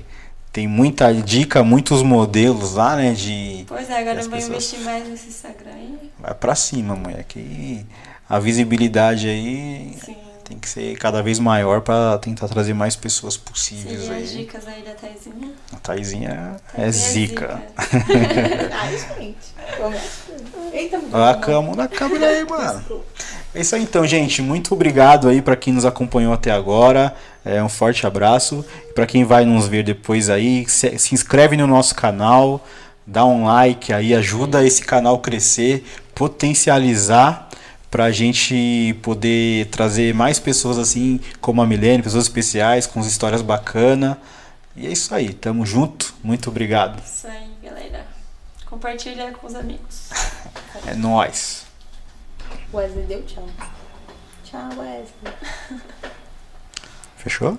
Tem muita dica, muitos modelos lá, né, de... Pois é, agora eu vou pessoas- investir mais nesse Instagram aí. Vai pra cima, mulher, que a visibilidade aí Sim. Tem que ser cada vez maior para tentar trazer mais pessoas possíveis Seguir as aí. dicas aí da Taizinha. A Taizinha é Taizinha zica. *laughs* Ai, gente. Eita, a mão na câmera aí, mano. É isso aí então, gente. Muito obrigado aí para quem nos acompanhou até agora. É um forte abraço. Para quem vai nos ver depois aí, se, se inscreve no nosso canal, dá um like aí, ajuda esse canal crescer, potencializar pra gente poder trazer mais pessoas assim como a Milene, pessoas especiais com histórias bacanas. E é isso aí, tamo junto. Muito obrigado. Isso aí, galera. Compartilha com os amigos. *laughs* É nóis. Wesley deu tchau. Tchau, Wesley. Fechou?